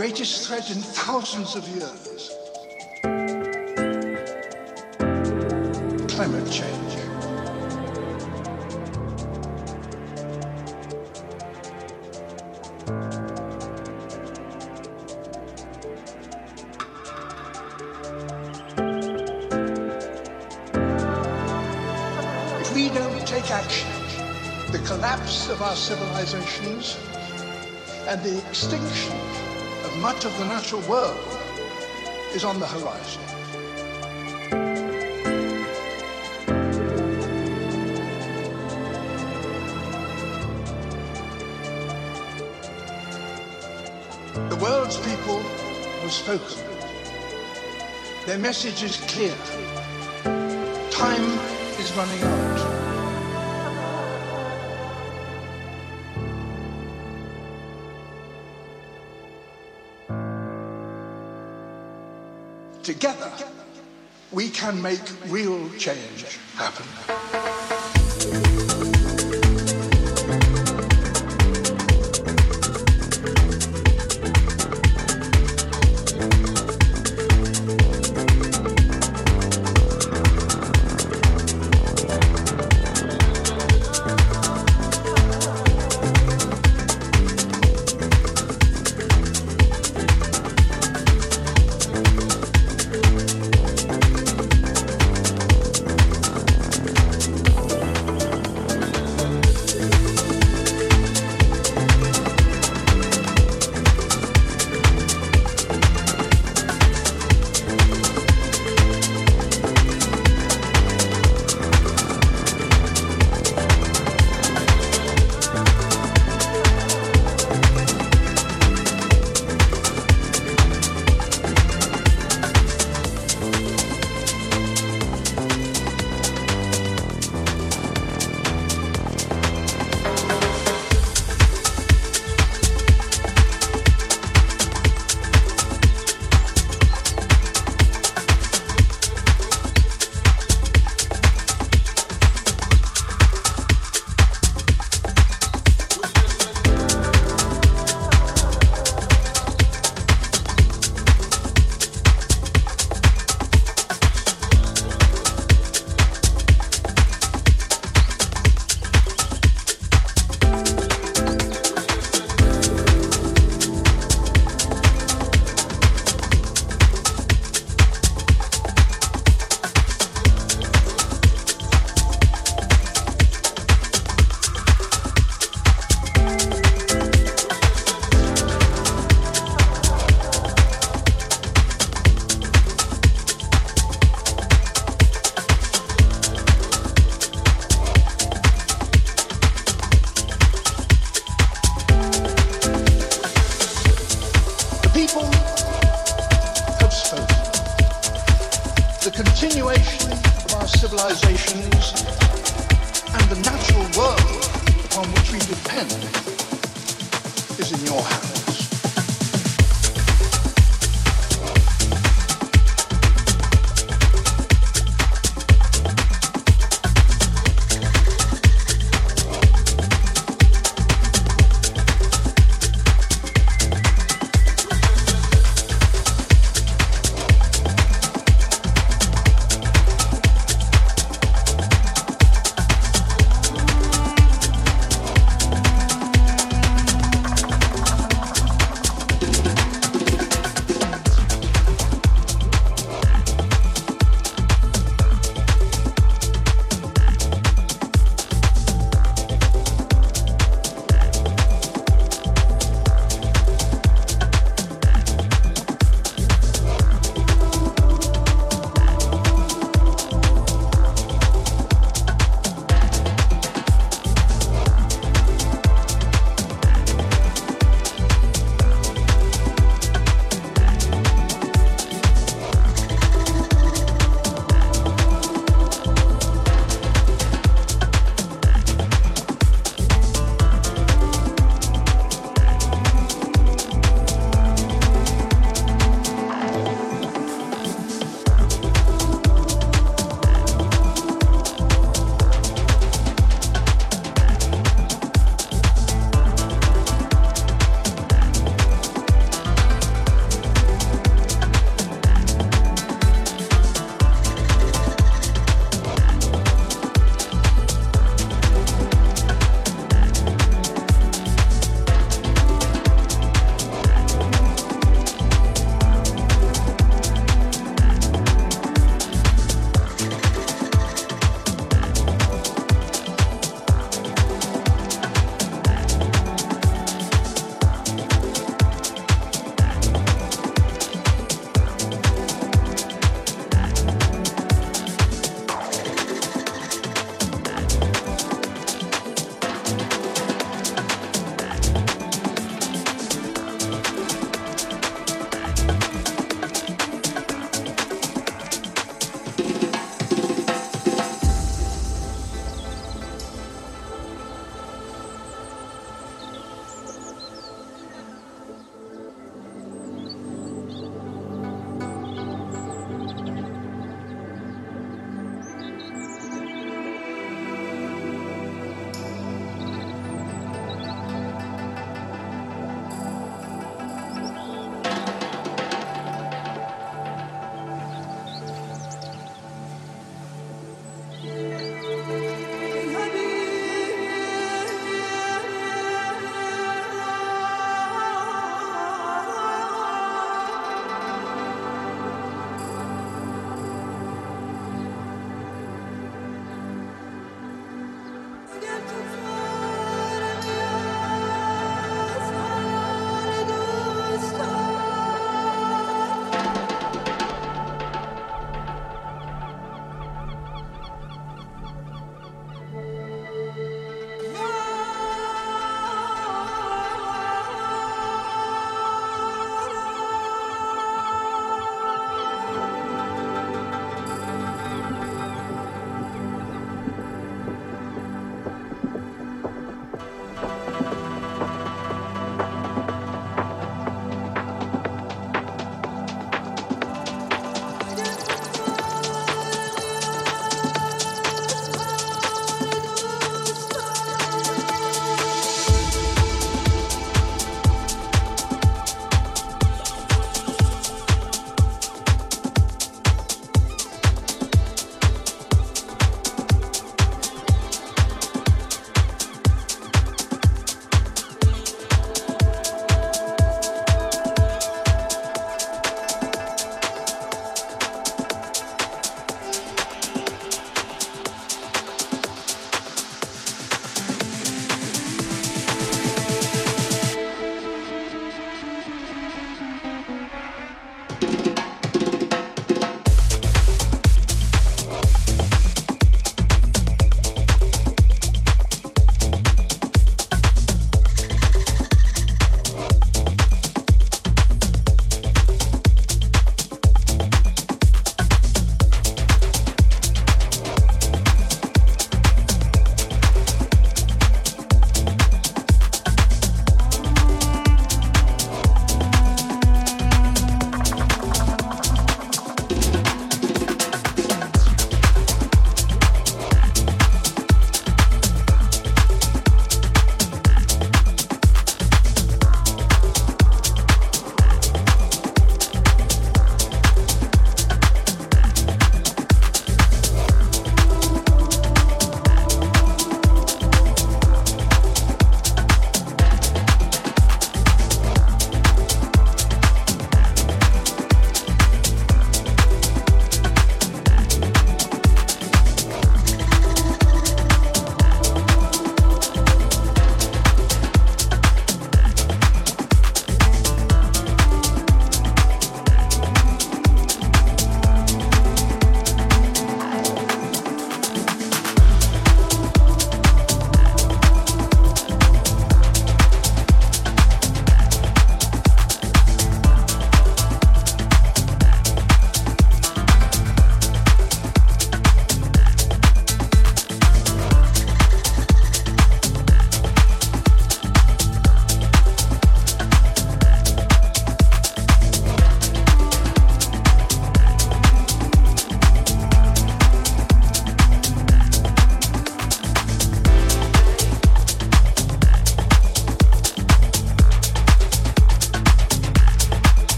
greatest threat in thousands of years. Climate change. If we don't take action, the collapse of our civilizations and the extinction much of the natural world is on the horizon. The world's people have spoken. Their message is clear. Time is running out. Together, we can make real change happen.